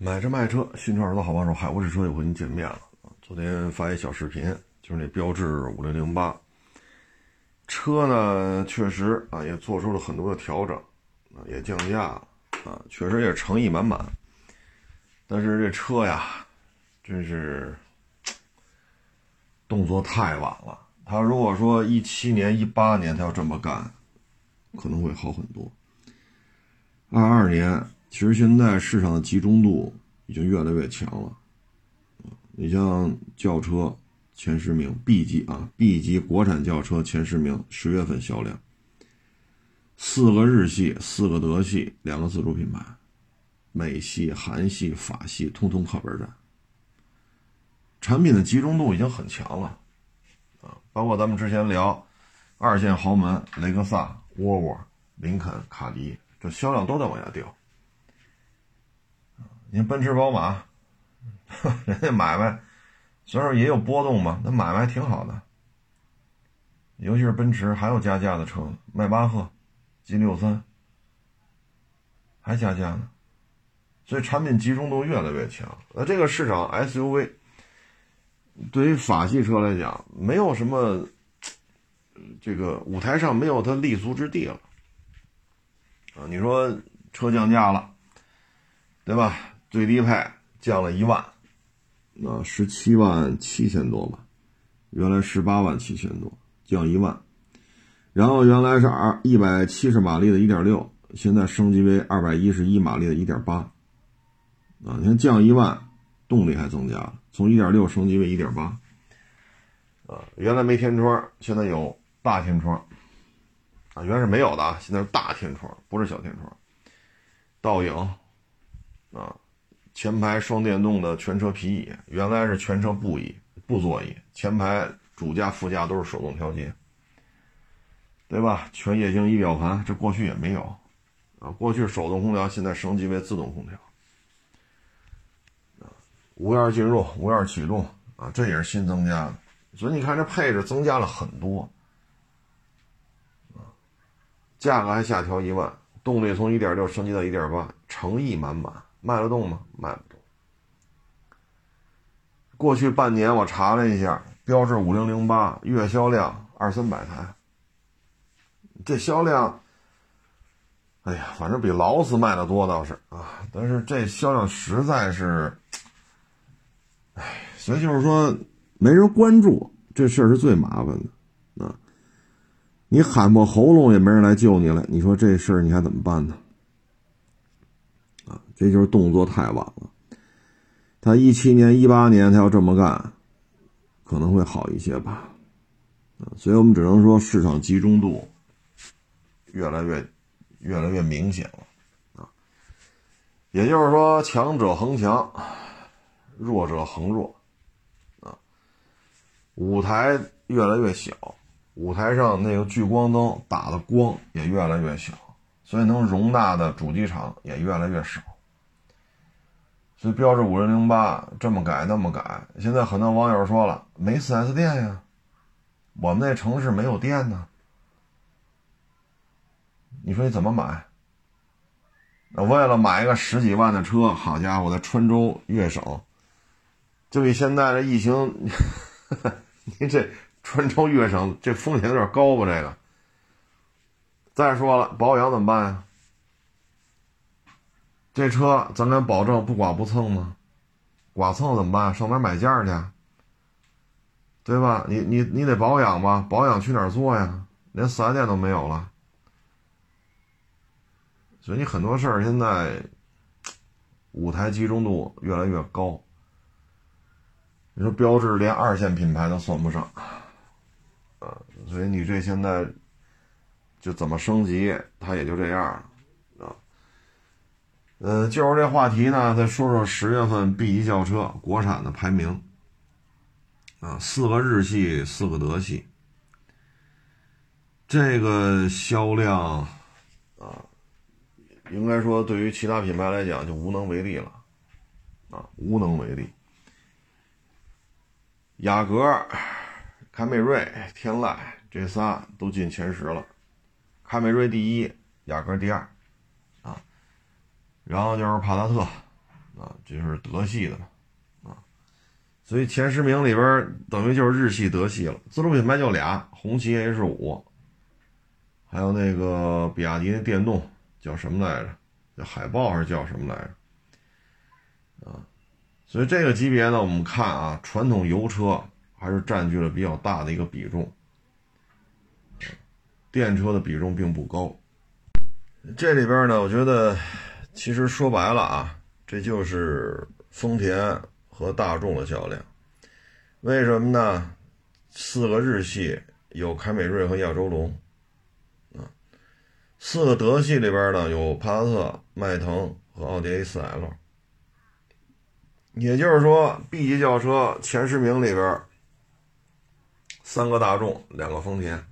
买车卖车，新车耳朵好帮手，海沃士车又和您见面了昨天发一小视频，就是那标致五零零八车呢，确实啊也做出了很多的调整啊，也降价了啊，确实也诚意满满。但是这车呀，真是动作太晚了。他如果说一七年、一八年他要这么干，可能会好很多。二二年。其实现在市场的集中度已经越来越强了，你像轿车前十名 B 级啊，B 级国产轿车前十名，十月份销量，四个日系，四个德系，两个自主品牌，美系、韩系、法系，通通靠边站。产品的集中度已经很强了，啊，包括咱们之前聊二线豪门，雷克萨、沃尔沃、林肯、卡迪，这销量都在往下掉。你奔驰、宝马，人家买卖虽然说也有波动嘛，那买卖挺好的。尤其是奔驰，还有加价的车，迈巴赫、G 六三还加价呢。所以产品集中度越来越强。那这个市场 SUV 对于法系车来讲，没有什么这个舞台上没有它立足之地了啊！你说车降价了，对吧？最低配降了一万，啊十七万七千多吧，原来十八万七千多，降一万。然后原来是二一百七十马力的一点六，现在升级为二百一十一马力的一点八，啊，你看降一万，动力还增加了，从一点六升级为一点八，啊，原来没天窗，现在有大天窗，啊，原来是没有的啊，现在是大天窗，不是小天窗，倒影，啊。前排双电动的全车皮椅，原来是全车布椅、布座椅，前排主驾、副驾都是手动调节，对吧？全液晶仪表盘，这过去也没有啊。过去手动空调，现在升级为自动空调，无钥匙进入、无钥匙启动啊，这也是新增加的。所以你看，这配置增加了很多啊，价格还下调一万，动力从一点六升级到一点八，诚意满满。卖得动吗？卖不动。过去半年我查了一下，标致五零零八月销量二三百台，这销量，哎呀，反正比劳斯卖的多倒是啊，但是这销量实在是，哎，所以就是说没人关注这事儿是最麻烦的啊。你喊破喉咙也没人来救你了，你说这事儿你还怎么办呢？这就是动作太晚了。他一七年、一八年他要这么干，可能会好一些吧。所以我们只能说市场集中度越来越、越来越明显了啊。也就是说，强者恒强，弱者恒弱啊。舞台越来越小，舞台上那个聚光灯打的光也越来越小，所以能容纳的主机厂也越来越少。所以标致五零零八这么改那么改，现在很多网友说了没 4S 店呀，我们那城市没有店呢。你说你怎么买？那为了买一个十几万的车，好家伙，在川州粤省，就比现在的疫情，你这川州粤省这风险有点高吧？这个。再说了，保养怎么办呀？这车咱敢保证不刮不蹭吗？刮蹭怎么办？上哪买件去？对吧？你你你得保养吧？保养去哪儿做呀？连四 S 店都没有了。所以你很多事儿现在舞台集中度越来越高。你说标致连二线品牌都算不上，啊，所以你这现在就怎么升级，它也就这样了。呃，就是这话题呢，再说说十月份 B 级轿车国产的排名啊，四个日系，四个德系，这个销量啊，应该说对于其他品牌来讲就无能为力了啊，无能为力。雅阁、凯美瑞、天籁这仨都进前十了，凯美瑞第一，雅阁第二。然后就是帕萨特，啊，就是德系的嘛，啊，所以前十名里边等于就是日系、德系了。自主品牌就俩，红旗 H 五，还有那个比亚迪的电动叫什么来着？叫海豹还是叫什么来着？啊，所以这个级别呢，我们看啊，传统油车还是占据了比较大的一个比重，电车的比重并不高。这里边呢，我觉得其实说白了啊，这就是丰田和大众的较量。为什么呢？四个日系有凯美瑞和亚洲龙，啊，四个德系里边呢有帕萨特、迈腾和奥迪 A4L。也就是说，B 级轿车前十名里边，三个大众，两个丰田，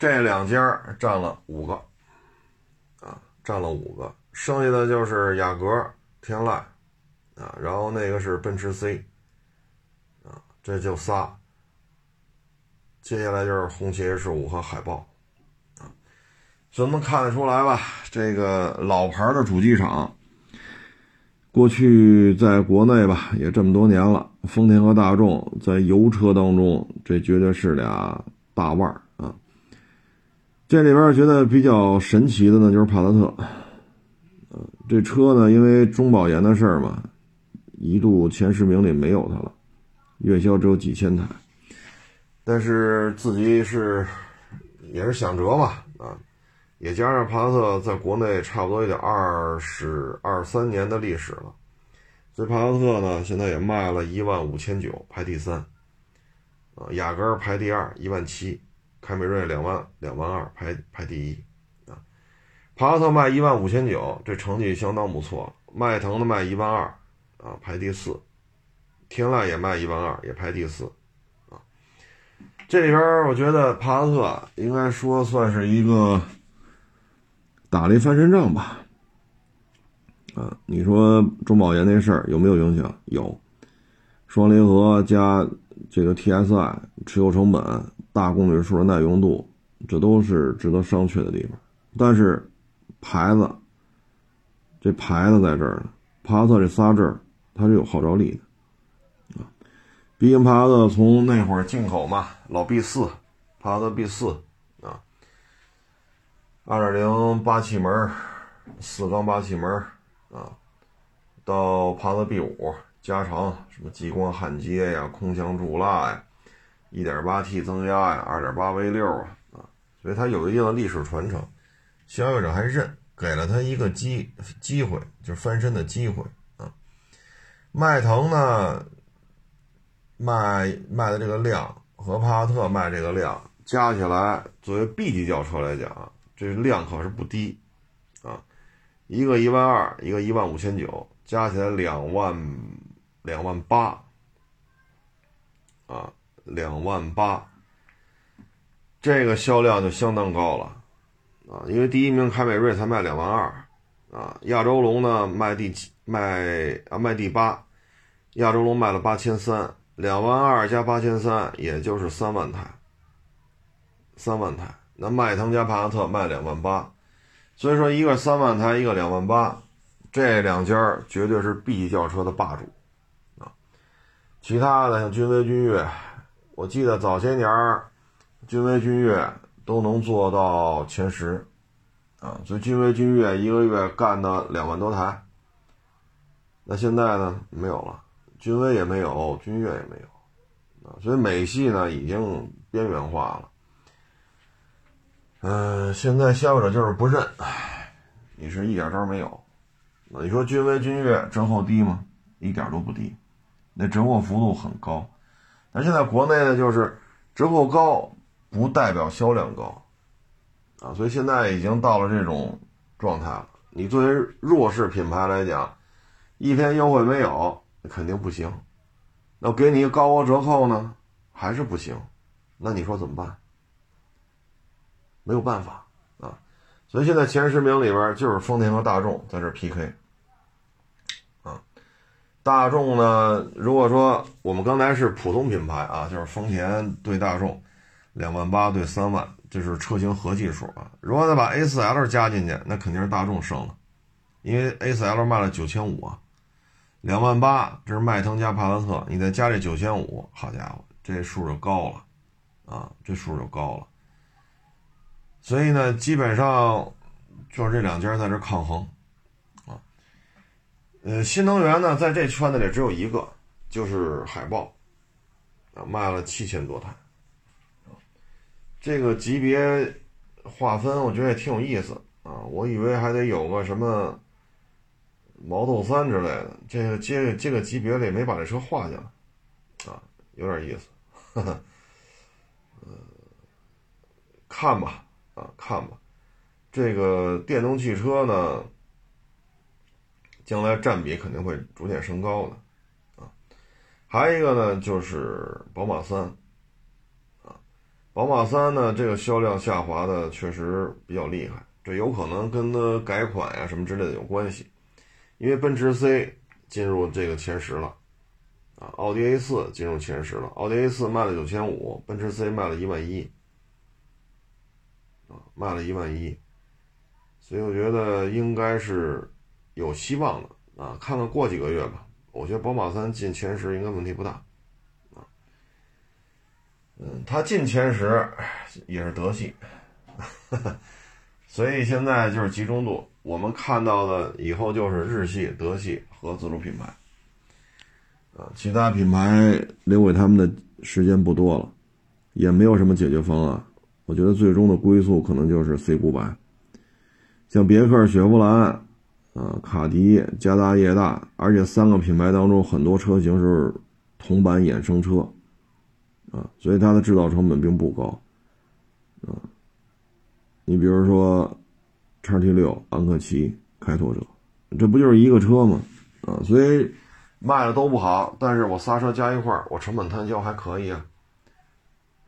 这两家占了五个。啊占了五个，剩下的就是雅阁、天籁，啊，然后那个是奔驰 C，啊，这就仨。接下来就是红旗 H 五和海豹，啊，所以能看得出来吧？这个老牌的主机厂，过去在国内吧也这么多年了，丰田和大众在油车当中，这绝对是俩大腕儿。这里边觉得比较神奇的呢，就是帕萨特，这车呢，因为中保研的事儿嘛，一度前十名里没有它了，月销只有几千台，但是自己是也是想辙嘛，啊，也加上帕萨特在国内差不多也得二十二三年的历史了，所以帕萨特呢，现在也卖了一万五千九，排第三，啊，雅阁排第二，一万七。凯美瑞两万两万二排排第一，帕萨特卖一万五千九，这成绩相当不错。迈腾的卖一万二，啊，排第四。天籁也卖一万二，也排第四，啊，这里边我觉得帕萨特应该说算是一个打了一翻身仗吧，啊，你说中保研那事儿有没有影响？有，双离合加这个 TSI 持有成本。大公里数的耐用度，这都是值得商榷的地方。但是，牌子，这牌子在这儿呢。帕萨特这仨字儿，它是有号召力的啊。毕竟帕萨特从那会儿进口嘛，老 B 四，帕萨特 B 四啊，二点零八气门，四缸八气门啊，到帕萨特 B 五加长，什么激光焊接呀，空腔注蜡呀。一点八 T 增压呀，二点八 V 六啊，啊，所以它有一定的历史传承，消费者还认，给了他一个机机会，就是翻身的机会啊。迈腾呢，卖卖的这个量和帕萨特卖这个量加起来，作为 B 级轿车来讲，这量可是不低啊，一个一万二，一个一万五千九，加起来两万两万八啊。两万八，这个销量就相当高了，啊，因为第一名凯美瑞才卖两万二，啊，亚洲龙呢卖第七卖啊卖第八，亚洲龙卖了八千三，两万二加八千三，也就是三万台，三万台。那迈腾加帕萨特卖两万八，所以说一个三万台，一个两万八，这两家绝对是 B 级轿车的霸主，啊，其他的像君威、君越。我记得早些年，君威、君越都能做到前十，啊，所以君威、君越一个月干的两万多台。那现在呢，没有了，君威也没有，君越也没有，啊，所以美系呢已经边缘化了。嗯，现在消费者就是不认，你是一点招没有。那你说君威、君越折扣低吗？一点都不低，那折扣幅度很高。那现在国内呢，就是折扣高不代表销量高，啊，所以现在已经到了这种状态了。你作为弱势品牌来讲，一天优惠没有，肯定不行。那给你一个高额折扣呢，还是不行。那你说怎么办？没有办法啊。所以现在前十名里边就是丰田和大众在这 PK 啊。大众呢？如果说我们刚才是普通品牌啊，就是丰田对大众，两万八对三万，这是车型合计数啊。如果再把 A4L 加进去，那肯定是大众胜了，因为 A4L 卖了九千五啊，两万八，这是迈腾加帕萨特，你再加这九千五，好家伙，这数就高了，啊，这数就高了。所以呢，基本上就是这两家在这抗衡，啊，呃，新能源呢，在这圈子里只有一个，就是海豹，啊，卖了七千多台，这个级别划分，我觉得也挺有意思啊，我以为还得有个什么。毛豆三之类的，这个这这个级别里没把这车划进来，啊，有点意思，呵呵，呃，看吧，啊，看吧，这个电动汽车呢，将来占比肯定会逐渐升高的，啊，还有一个呢就是宝马三，宝马三呢这个销量下滑的确实比较厉害，这有可能跟它改款呀什么之类的有关系。因为奔驰 C 进入这个前十了，啊，奥迪 A 四进入前十了，奥迪 A 四卖了九千五，奔驰 C 卖了一万一，啊，卖了一万一，所以我觉得应该是有希望的，啊，看看过几个月吧，我觉得宝马三进前十应该问题不大，嗯，它进前十也是德系，所以现在就是集中度。我们看到的以后就是日系、德系和自主品牌，啊，其他品牌留给他们的时间不多了，也没有什么解决方案。我觉得最终的归宿可能就是 C 五百，像别克、雪佛兰、啊卡迪、加大、业大，而且三个品牌当中很多车型是同版衍生车，啊，所以它的制造成本并不高，啊，你比如说。叉 T 六、昂克旗、开拓者，这不就是一个车吗？啊，所以卖的都不好，但是我仨车加一块，我成本摊销还可以啊。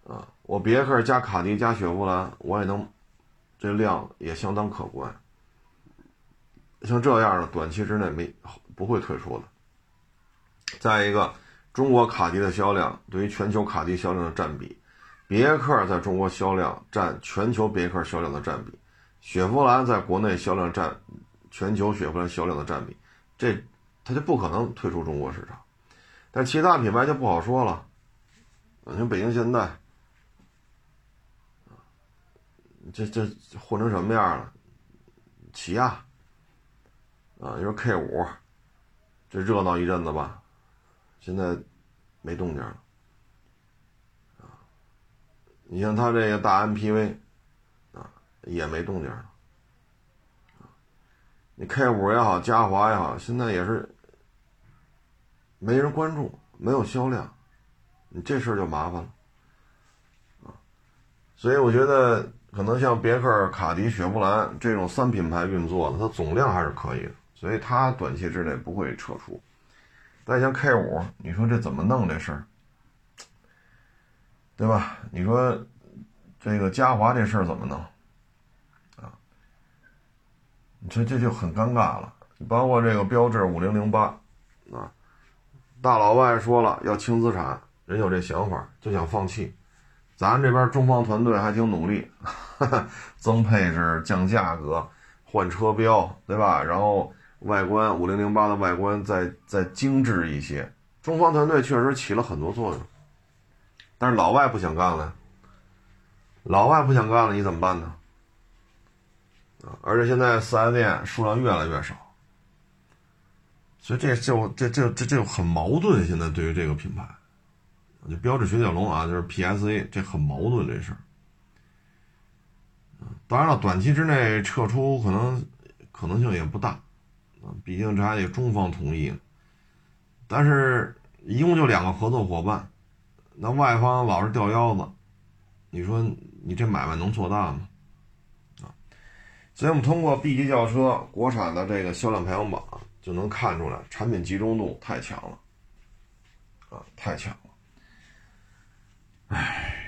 啊，我别克加卡迪加雪佛兰，我也能，这量也相当可观。像这样的短期之内没不会退出的。再一个，中国卡迪的销量对于全球卡迪销量的占比，别克在中国销量占全球别克销量的占比。雪佛兰在国内销量占全球雪佛兰销量的占比，这它就不可能退出中国市场。但其他品牌就不好说了，你像北京现代，这这混成什么样了？起亚，啊，你说 K 五，这热闹一阵子吧，现在没动静了。啊，你像它这个大 MPV 啊。也没动静了，你 K 五也好，嘉华也好，现在也是没人关注，没有销量，你这事儿就麻烦了，啊，所以我觉得可能像别克、卡迪、雪佛兰这种三品牌运作的，它总量还是可以的，所以它短期之内不会撤出。再像 K 五，你说这怎么弄这事儿，对吧？你说这个嘉华这事儿怎么弄？啊，你这这就很尴尬了，你包括这个标志五零零八，啊，大老外说了要轻资产，人有这想法就想放弃，咱这边中方团队还挺努力，增配置、降价格、换车标，对吧？然后外观五零零八的外观再再精致一些，中方团队确实起了很多作用，但是老外不想干了，老外不想干了，你怎么办呢？而且现在四 S 店数量越来越少，所以这就这这这这很矛盾。现在对于这个品牌，就标志雪铁龙啊，就是 PSA，这很矛盾这事儿。当然了，短期之内撤出可能可能性也不大，啊，毕竟这还得中方同意。但是一共就两个合作伙伴，那外方老是掉腰子，你说你这买卖能做大吗？所以我们通过 B 级轿车国产的这个销量排行榜就能看出来，产品集中度太强了，啊，太强了。唉，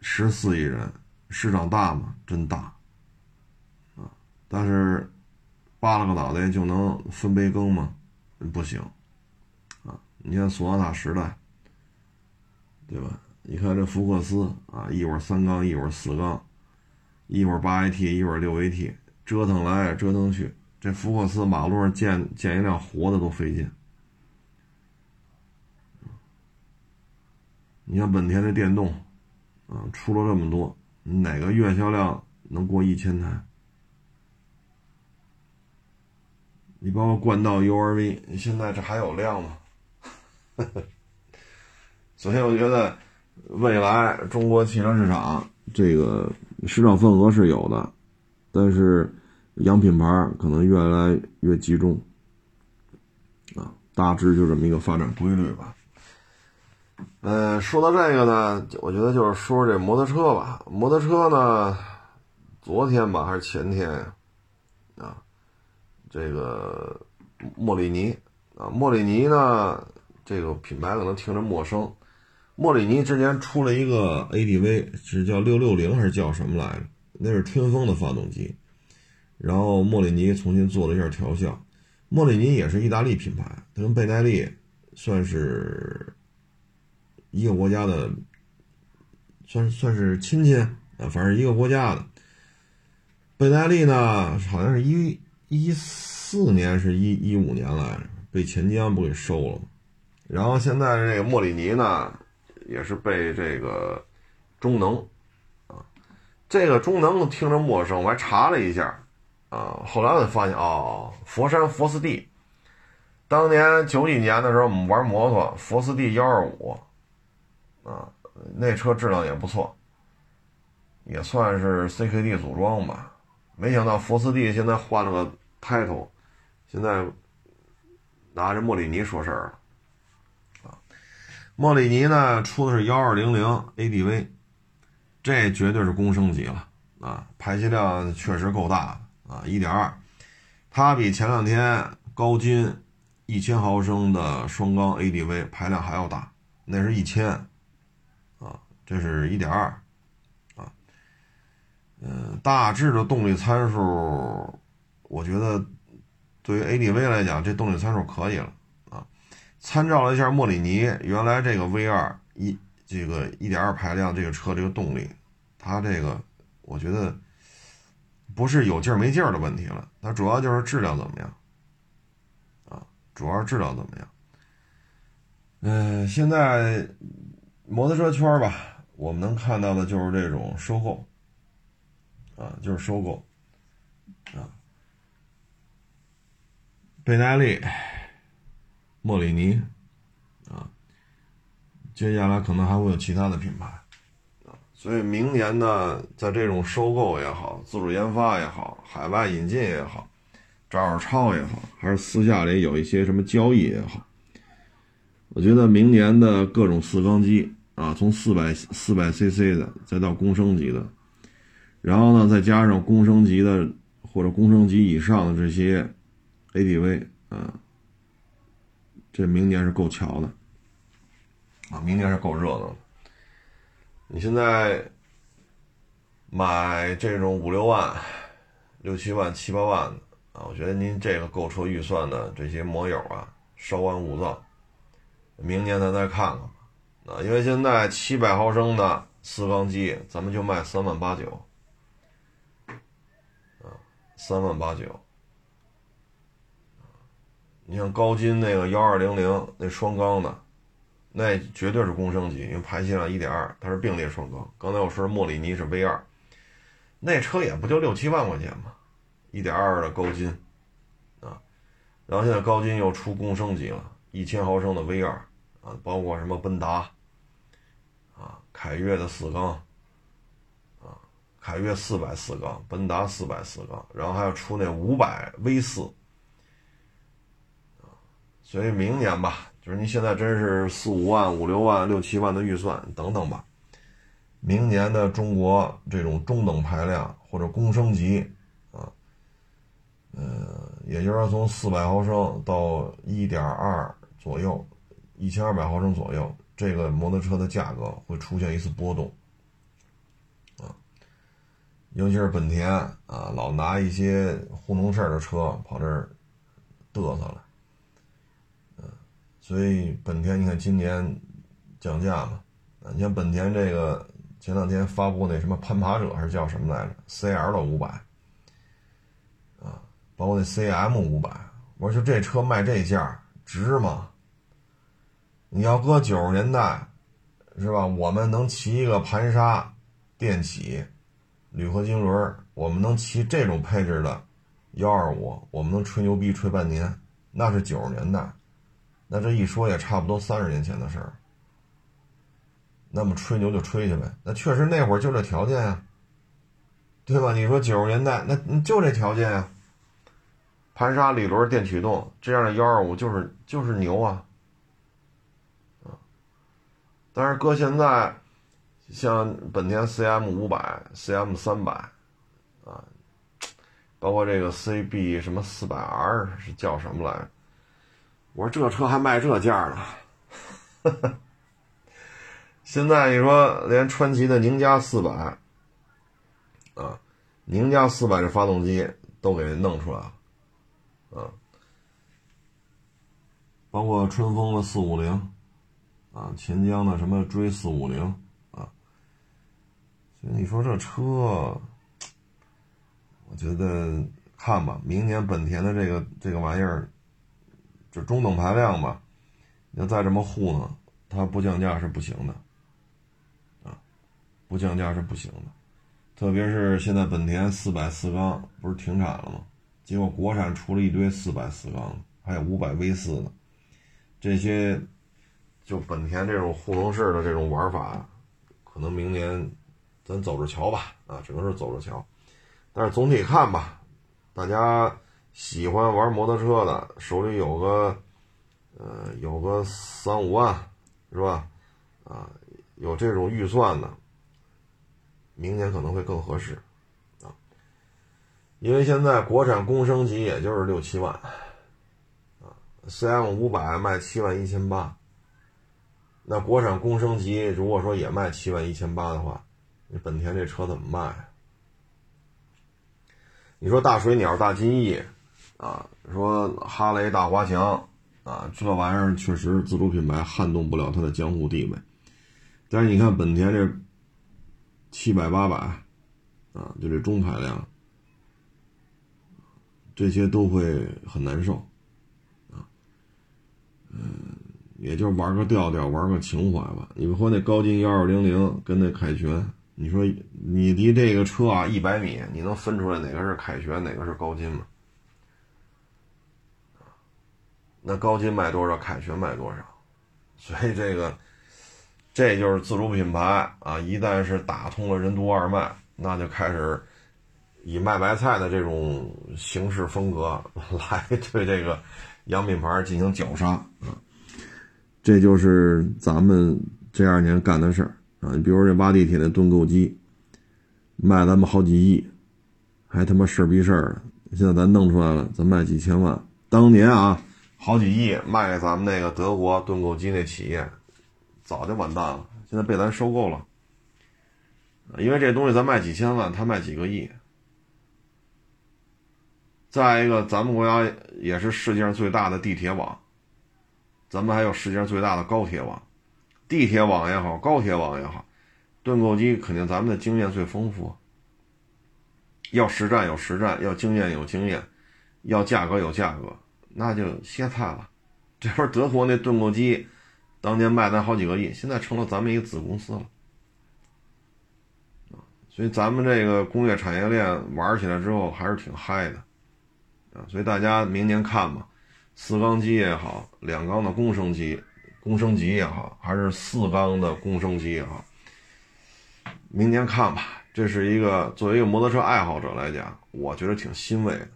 十四亿人，市场大吗？真大，啊，但是扒拉个脑袋就能分杯羹吗？不行，啊，你看索纳塔时代，对吧？你看这福克斯啊，一会儿三缸，一会儿四缸。一会儿八 AT，一会儿六 AT，折腾来折腾去，这福克斯马路上建建一辆活的都费劲。你像本田的电动，啊，出了这么多，哪个月销量能过一千台？你包括冠道 URV，你现在这还有量吗？所以我觉得未来中国汽车市场这个市场份额是有的，但是洋品牌可能越来越集中，啊，大致就这么一个发展规律吧。嗯，说到这个呢，我觉得就是说这摩托车吧。摩托车呢，昨天吧还是前天呀？这个莫里尼啊，莫里尼呢，这个品牌可能听着陌生。莫里尼之前出了一个 ADV，是叫六六零还是叫什么来着？那是春风的发动机，然后莫里尼重新做了一下调校。莫里尼也是意大利品牌，它跟贝耐利算是。一个国家的，算算是亲戚啊，反正一个国家的。贝耐利呢，好像是一一四年是一一五年来着，被钱江不给收了。然后现在这个莫里尼呢，也是被这个中能啊，这个中能听着陌生，我还查了一下啊，后来我才发现哦，佛山佛斯蒂，当年九几年的时候我们玩摩托，佛斯蒂幺二五。啊，那车质量也不错，也算是 CKD 组装吧。没想到福斯蒂现在换了个 title，现在拿着莫里尼说事儿了。啊，莫里尼呢出的是幺二零零 ADV，这绝对是公升级了啊，排气量确实够大啊，一点二，它比前两天高金一千毫升的双缸 ADV 排量还要大，那是一千。啊这是一点二，嗯，大致的动力参数，我觉得对于 ADV 来讲，这动力参数可以了，啊，参照了一下莫里尼原来这个 V 二一这个一点二排量这个车这个动力，它这个我觉得不是有劲儿没劲儿的问题了，它主要就是质量怎么样，啊，主要是质量怎么样，嗯，现在摩托车圈吧。我们能看到的就是这种收购，啊，就是收购，啊，贝耐利、莫里尼，啊，接下来可能还会有其他的品牌，啊，所以明年呢，在这种收购也好、自主研发也好、海外引进也好、照照抄也好，还是私下里有一些什么交易也好，我觉得明年的各种四缸机。啊，从四百四百 CC 的，再到公升级的，然后呢，再加上工升级的或者工升级以上的这些 ADV，啊，这明年是够瞧的，啊，明年是够热闹的。你现在买这种五六万、六七万、七八万的啊，我觉得您这个购车预算的这些摩友啊，稍安勿躁，明年咱再看看。啊，因为现在七百毫升的四缸机，咱们就卖三万八九，三万八九。你像高金那个幺二零零那双缸的，那绝对是公升级，因为排气量一点二，它是并列双缸。刚才我说莫里尼是 V 二，那车也不就六七万块钱嘛，一点二的高金，啊，然后现在高金又出公升级了，一千毫升的 V 二，啊，包括什么奔达。啊凯越的四缸，凯越四百四缸，奔达四百四缸，然后还要出那五百 V 四，所以明年吧，就是您现在真是四五万、五六万、六七万的预算，等等吧，明年的中国这种中等排量或者公升级，啊，呃，也就是说从四百毫升到一点二左右，一千二百毫升左右。这个摩托车的价格会出现一次波动，尤其是本田啊，老拿一些糊弄事儿的车跑这儿嘚瑟了，嗯，所以本田你看今年降价嘛，你像本田这个前两天发布那什么攀爬者还是叫什么来着？CL 的五百，啊，包括那 CM 五百，我说就这车卖这价值吗？你要搁九十年代，是吧？我们能骑一个盘刹电起铝合金轮，我们能骑这种配置的幺二五，我们能吹牛逼吹半年，那是九十年代。那这一说也差不多三十年前的事儿。那么吹牛就吹去呗，那确实那会儿就这条件呀，对吧？你说九十年代那就这条件呀，盘刹铝轮电驱动这样的幺二五就是就是牛，啊！但是搁现在，像本田 CM 五百、CM 三百，啊，包括这个 CB 什么四百 R 是叫什么来？我说这车还卖这价呢，现在你说连川崎的宁家四百，啊，宁家四百这发动机都给弄出来了，啊，包括春风的四五零，啊，钱江的什么追四五零，你说这车，我觉得看吧，明年本田的这个这个玩意儿。就中等排量吧，你要再这么糊弄，它不降价是不行的，啊，不降价是不行的。特别是现在本田四百四缸不是停产了吗？结果国产出了一堆四百四缸，还有五百 V 四的，这些就本田这种糊弄式的这种玩法，可能明年咱走着瞧吧，啊，只能是走着瞧。但是总体看吧，大家。喜欢玩摩托车的，手里有个，呃，有个三五万，是吧？啊，有这种预算的，明年可能会更合适，啊，因为现在国产工升级也就是六七万，啊，CM 五百卖七万一千八，那国产工升级如果说也卖七万一千八的话，你本田这车怎么卖？你说大水鸟、大金翼。啊，说哈雷大华强啊，这玩意儿确实自主品牌撼动不了它的江湖地位。但是你看本田这七百八百啊，就这中排量，这些都会很难受啊。嗯，也就玩个调调，玩个情怀吧。你说那高金幺二零零跟那凯旋，你说你离这个车啊一百米，你能分出来哪个是凯旋，哪个是高金吗？那高金卖多少，凯旋卖多少，所以这个，这就是自主品牌啊！一旦是打通了任督二脉，那就开始以卖白菜的这种形式风格来 对这个洋品牌进行绞杀啊！这就是咱们这二年干的事儿啊！你比如这挖地铁的盾构机，卖咱们好几亿，还他妈事逼事儿的，现在咱弄出来了，咱卖几千万，当年啊！好几亿卖给咱们那个德国盾构机那企业，早就完蛋了。现在被咱收购了，因为这东西咱卖几千万，他卖几个亿。再一个，咱们国家也是世界上最大的地铁网，咱们还有世界上最大的高铁网。地铁网也好，高铁网也好，盾构机肯定咱们的经验最丰富。要实战有实战，要经验有经验，要价格有价格。那就歇菜了，这边德国那盾构机，当年卖咱好几个亿，现在成了咱们一个子公司了，所以咱们这个工业产业链玩起来之后还是挺嗨的，啊，所以大家明年看吧，四缸机也好，两缸的工升机，公升级也好，还是四缸的公升级也好，明年看吧，这是一个作为一个摩托车爱好者来讲，我觉得挺欣慰的。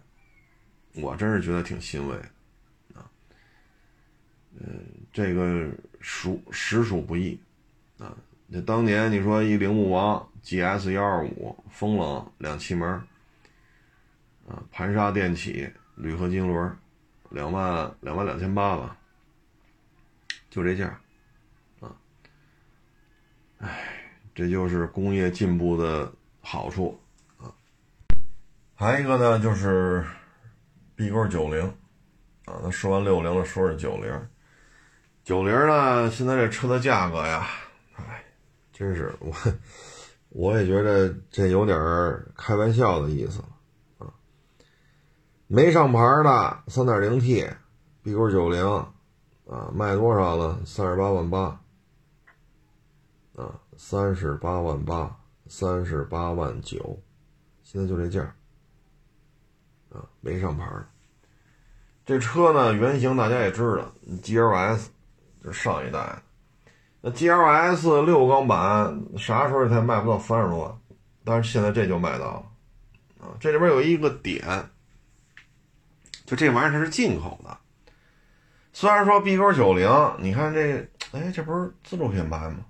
我真是觉得挺欣慰，啊，嗯，这个属实属不易，啊，那当年你说一铃木王 GS 幺二五风冷两气门，啊，盘刹电起铝合金轮，两万两万两千八吧，就这价，啊，哎，这就是工业进步的好处，啊，还有一个呢就是。B 勾九零，啊，那说完六零了，说是九零，九零呢，现在这车的价格呀，哎，真是我，我也觉得这有点开玩笑的意思，啊，没上牌的三点零 T B 勾九零啊，卖多少了？三十八万八啊，三十八万八，三十八万九，现在就这价啊，没上牌。这车呢，原型大家也知道，GLS，这是上一代。那 GLS 六缸版啥时候才卖不到三十多万？但是现在这就卖到了啊！这里边有一个点，就这玩意儿它是进口的。虽然说 B 勾九零，你看这，哎，这不是自主品牌吗？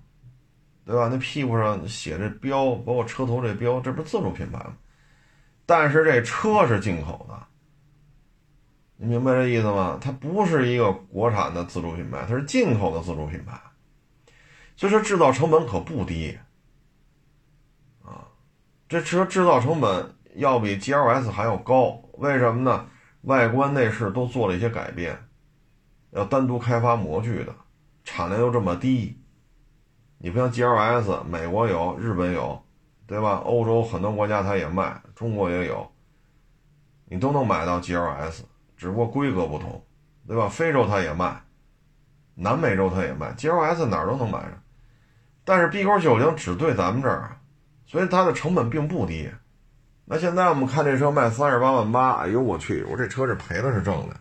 对吧？那屁股上写这标，包括车头这标，这不是自主品牌吗？但是这车是进口的。你明白这意思吗？它不是一个国产的自主品牌，它是进口的自主品牌，所以说制造成本可不低啊。这车制造成本要比 GLS 还要高，为什么呢？外观内饰都做了一些改变，要单独开发模具的，产量又这么低，你不像 GLS，美国有，日本有，对吧？欧洲很多国家它也卖，中国也有，你都能买到 GLS。只不过规格不同，对吧？非洲它也卖，南美洲它也卖，GLS 哪儿都能买着。但是 B 勾九零只对咱们这儿，所以它的成本并不低。那现在我们看这车卖三十八万八，哎呦我去，我这车是赔的是挣的。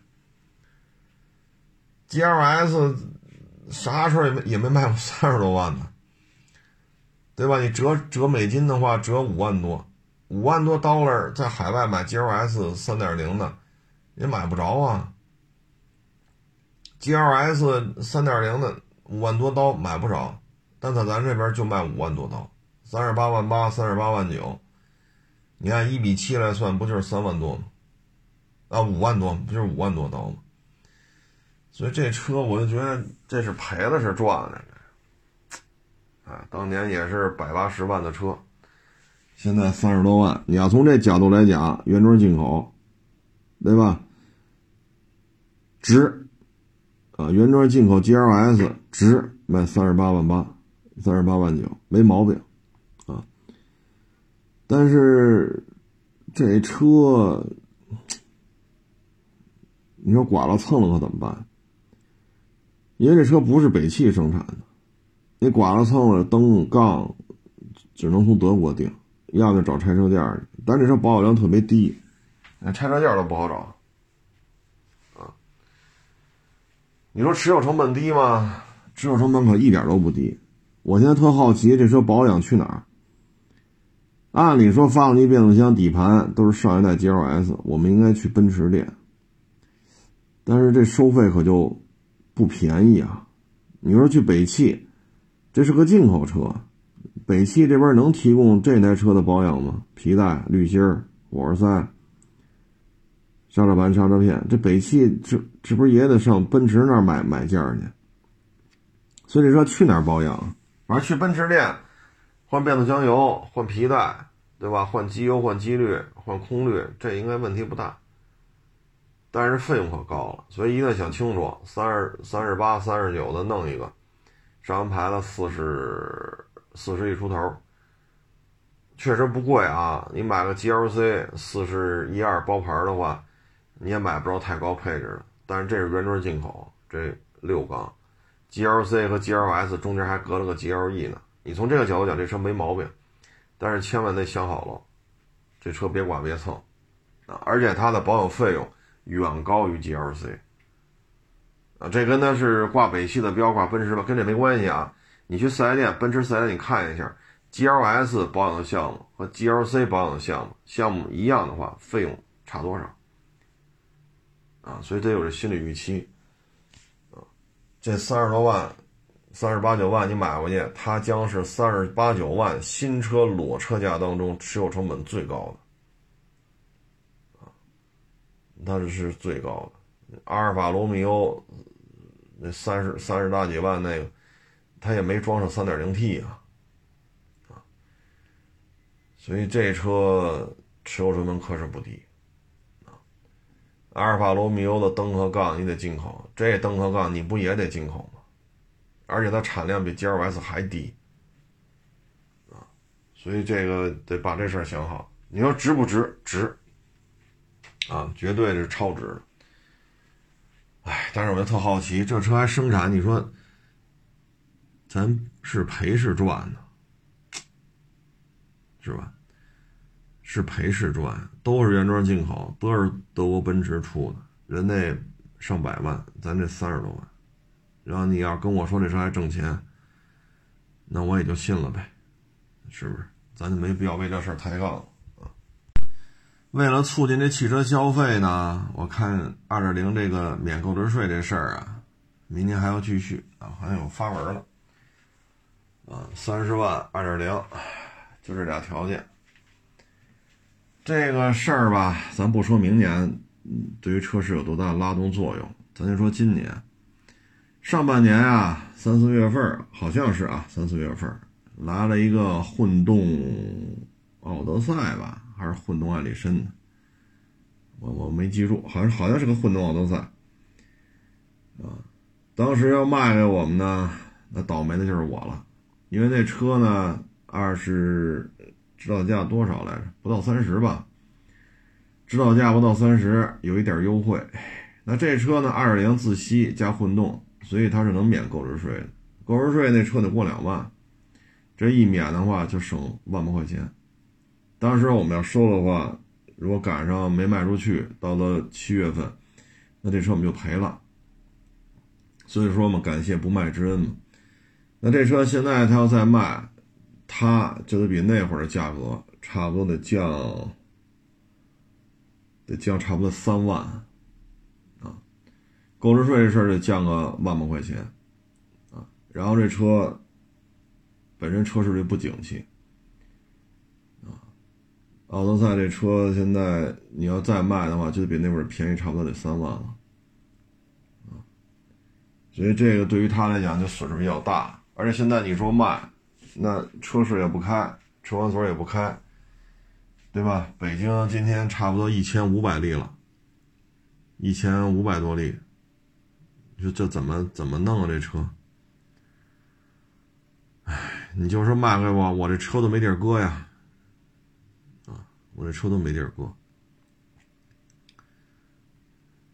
GLS 啥时候也没也没卖过三十多万呢，对吧？你折折美金的话，折五万多，五万多 dollar 在海外买 GLS 三点零的。也买不着啊，GLS 三点零的五万多刀买不着，但在咱这边就卖五万多刀，三十八万八，三十八万九，你按一比七来算，不就是三万多吗？啊，五万多不就是五万多刀吗？所以这车我就觉得这是赔了是赚了，啊，当年也是百八十万的车，现在三十多万，你要从这角度来讲，原装进口，对吧？值，啊，原装进口 GLS 值卖三十八万八，三十八万九没毛病，啊，但是这车，你说剐了蹭了可怎么办？因为这车不是北汽生产的，你剐了蹭了灯杠，只能从德国订，要么找拆车店去，但这车保有量特别低，拆车店都不好找。你说持有成本低吗？持有成本可一点都不低。我现在特好奇，这车保养去哪儿？按理说，发动机、变速箱、底盘都是上一代 GLS，我们应该去奔驰店。但是这收费可就不便宜啊！你说去北汽，这是个进口车，北汽这边能提供这台车的保养吗？皮带、滤芯、火花塞。刹车盘、刹车片，这北汽这这不是也得上奔驰那儿买买件去？所以这车去哪儿保养？反正去奔驰店换变速箱油、换皮带，对吧？换机油、换机滤、换空滤，这应该问题不大。但是费用可高了，所以一定要想清楚：三十三十八、三十九的弄一个，上完牌子四十四十一出头，确实不贵啊。你买个 GLC 四十一二包牌的话。你也买不着太高配置的，但是这是原装进口，这六缸，GLC 和 GLS 中间还隔了个 GLE 呢。你从这个角度讲，这车没毛病，但是千万得想好了，这车别剐别蹭啊！而且它的保养费用远高于 GLC 啊，这跟它是挂北汽的标，挂奔驰吧，跟这没关系啊。你去四 S 店，奔驰四 S 店你看一下，GLS 保养的项目和 GLC 保养的项目，项目一样的话，费用差多少？啊，所以得有这心理预期，啊，这三十多万，三十八九万你买回去，它将是三十八九万新车裸车价当中持有成本最高的，啊，它这是最高的。阿尔法罗密欧那三十三十大几万那个，它也没装上三点零 T 啊，啊，所以这车持有成本可是不低。阿尔法罗密欧的灯和杠你得进口，这灯和杠你不也得进口吗？而且它产量比 GLS 还低，啊，所以这个得把这事儿想好。你说值不值？值，啊，绝对是超值的。哎，但是我就特好奇，这车还生产，你说咱是赔是赚呢？是吧？是赔是赚？都是原装进口，都是德国奔驰出的，人那上百万，咱这三十多万。然后你要跟我说这车还挣钱，那我也就信了呗，是不是？咱就没必要为这事抬杠了。为了促进这汽车消费呢，我看二点零这个免购置税这事儿啊，明年还要继续啊，好像有发文了啊，三十万二点零，就这俩条件。这个事儿吧，咱不说明年对于车市有多大拉动作用，咱就说今年。上半年啊，三四月份好像是啊，三四月份来了一个混动奥德赛吧，还是混动艾力绅呢？我我没记住，好像好像是个混动奥德赛啊。当时要卖给我们呢，那倒霉的就是我了，因为那车呢，二是指导价多少来着？不到三十吧，指导价不到三十，有一点优惠。那这车呢，二点零自吸加混动。所以它是能免购置税的，购置税那车得过两万，这一免的话就省万把块钱。当时我们要收的话，如果赶上没卖出去，到了七月份，那这车我们就赔了。所以说嘛，感谢不卖之恩嘛。那这车现在它要再卖，它就得比那会儿的价格差不多得降，得降差不多三万啊。购置税这事儿得降个万把块钱，啊，然后这车本身车市就不景气，奥德赛这车现在你要再卖的话，就得比那会儿便宜差不多得三万了，所以这个对于他来讲就损失比较大，而且现在你说卖，那车市也不开，车管所也不开，对吧？北京今天差不多一千五百例了，一千五百多例。你说这怎么怎么弄啊？这车，哎，你就说卖给我，我这车都没地儿搁呀，我这车都没地儿搁。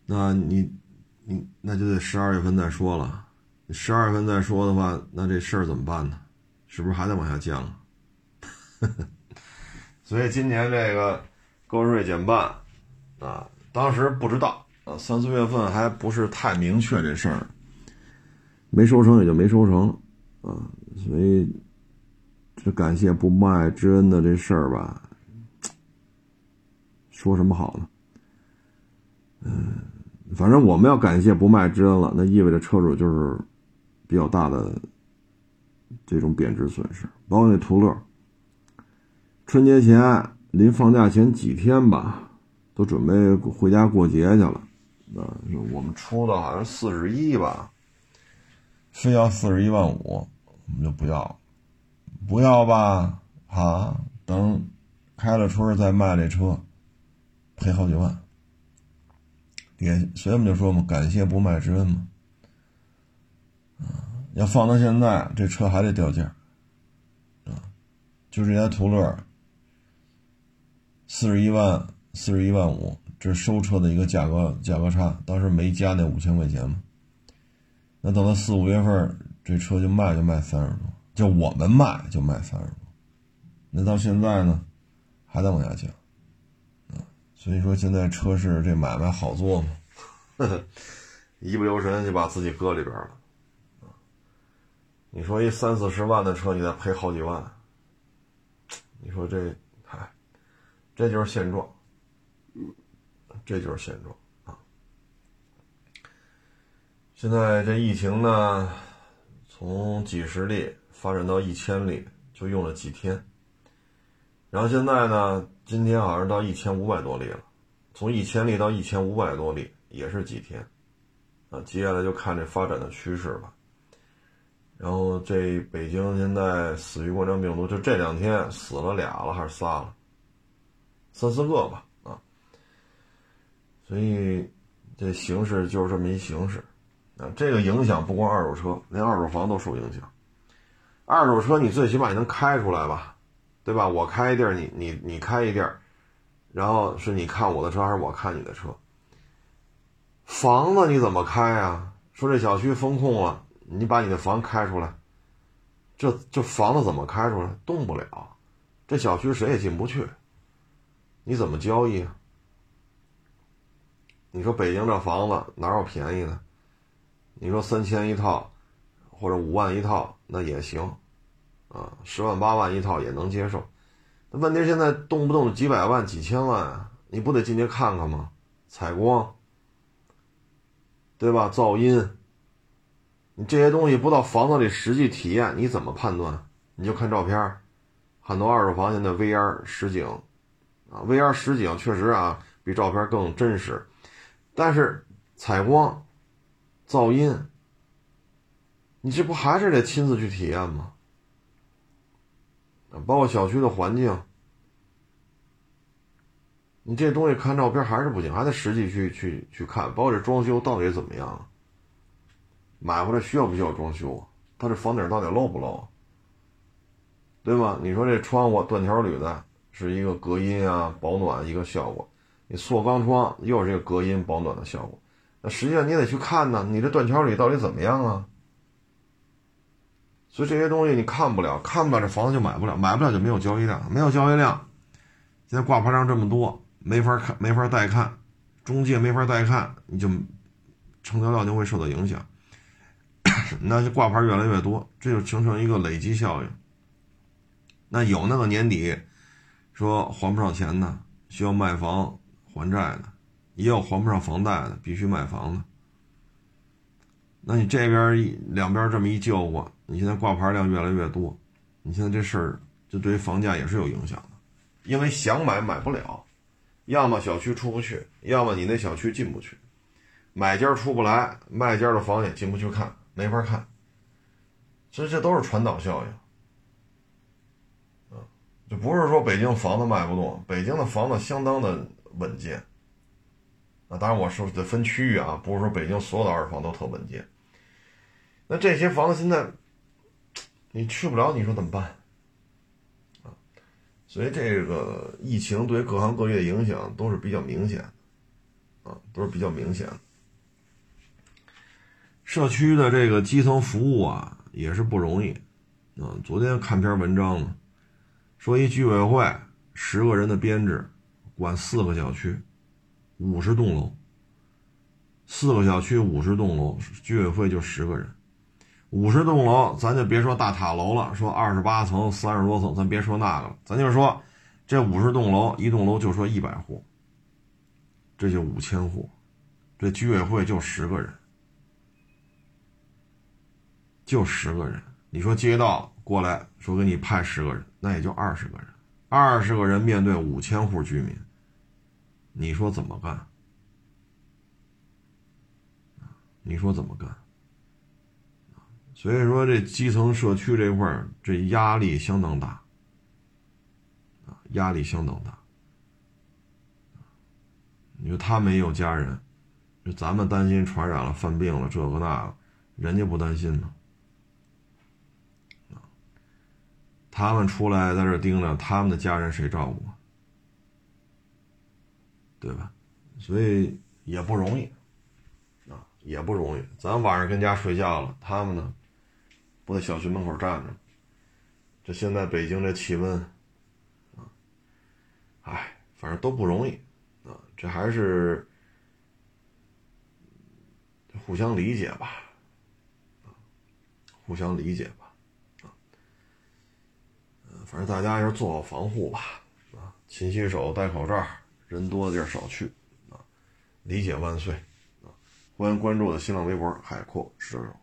那你，你那就得十二月份再说了。十二月份再说的话，那这事儿怎么办呢？是不是还得往下降啊？所以今年这个购置税减半啊，当时不知道。啊，三四月份还不是太明确这事儿，没收成也就没收成，啊，所以这感谢不卖之恩的这事儿吧，说什么好呢？嗯，反正我们要感谢不卖之恩了，那意味着车主就是比较大的这种贬值损失，包括那途乐，春节前临放假前几天吧，都准备回家过节去了。那我们出的好像四十一吧，非要四十一万五，我们就不要，不要吧，啊，等开了春再卖这车，赔好几万，也所以我们就说嘛，感谢不卖之恩嘛，啊，要放到现在，这车还得掉价，啊，就这台途乐，四十一万，四十一万五。这是收车的一个价格价格差，当时没加那五千块钱嘛。那等到四五月份，这车就卖就卖三十多，就我们卖就卖三十多。那到现在呢，还在往下降，所以说现在车市这买卖好做吗？一不留神就把自己搁里边了，你说一三四十万的车，你再赔好几万，你说这，嗨，这就是现状。这就是现状啊！现在这疫情呢，从几十例发展到一千例，就用了几天。然后现在呢，今天好像到一千五百多例了，从一千例到一千五百多例也是几天啊！接下来就看这发展的趋势吧。然后这北京现在死于冠状病毒，就这两天死了俩了还是仨了？三四个吧。啊所以，这形势就是这么一形势，啊，这个影响不光二手车，连二手房都受影响。二手车你最起码你能开出来吧，对吧？我开一地儿，你你你开一地儿，然后是你看我的车还是我看你的车？房子你怎么开呀？说这小区封控了，你把你的房开出来，这这房子怎么开出来？动不了，这小区谁也进不去，你怎么交易啊？你说北京这房子哪有便宜的？你说三千一套，或者五万一套，那也行，啊，十万八万一套也能接受。问题现在动不动几百万、几千万，你不得进去看看吗？采光，对吧？噪音，你这些东西不到房子里实际体验，你怎么判断？你就看照片，很多二手房现在 VR 实景，啊，VR 实景确实啊比照片更真实，但是采光。噪音，你这不还是得亲自去体验吗？包括小区的环境，你这东西看照片还是不行，还得实际去去去看。包括这装修到底怎么样？买回来需要不需要装修？它这房顶到底漏不漏？对吧？你说这窗户断条铝的，是一个隔音啊、保暖一个效果；你塑钢窗又是一个隔音保暖的效果。那实际上你得去看呢，你这断桥铝到底怎么样啊？所以这些东西你看不了，看不了这房子就买不了，买不了就没有交易量，没有交易量。现在挂牌量这么多，没法看，没法带看，中介没法带看，你就成交量就会受到影响。那就挂牌越来越多，这就形成一个累积效应。那有那个年底说还不上钱的，需要卖房还债的。也有还不上房贷的，必须卖房的。那你这边两边这么一救过，你现在挂牌量越来越多，你现在这事儿就对于房价也是有影响的，因为想买买不了，要么小区出不去，要么你那小区进不去，买家出不来，卖家的房也进不去看，没法看。所以这都是传导效应，就不是说北京房子卖不动，北京的房子相当的稳健。啊当然，我说得分区域啊，不是说北京所有的二手房都特稳健。那这些房子现在你去不了，你说怎么办？啊，所以这个疫情对各行各业的影响都是比较明显的，啊，都是比较明显的。社区的这个基层服务啊，也是不容易。啊，昨天看篇文章呢，说一居委会十个人的编制，管四个小区。五十栋楼，四个小区，五十栋楼，居委会就十个人。五十栋楼，咱就别说大塔楼了，说二十八层、三十多层，咱别说那个了，咱就说这五十栋楼，一栋楼就说一百户，这就五千户，这居委会就十个人，就十个人。你说街道过来说给你派十个人，那也就二十个人，二十个人面对五千户居民。你说怎么干？你说怎么干？所以说这基层社区这块儿，这压力相当大，啊，压力相当大。你说他没有家人，就咱们担心传染了、犯病了，这个那个，人家不担心呢。他们出来在这盯着，他们的家人谁照顾？对吧？所以也不容易，啊，也不容易。咱晚上跟家睡觉了，他们呢，我在小区门口站着。这现在北京这气温，啊，哎，反正都不容易，啊，这还是互相理解吧，啊，互相理解吧，啊，反正大家要做好防护吧，啊，勤洗手，戴口罩。人多的地儿少去，啊，理解万岁，啊，欢迎关注我的新浪微博海阔试车手。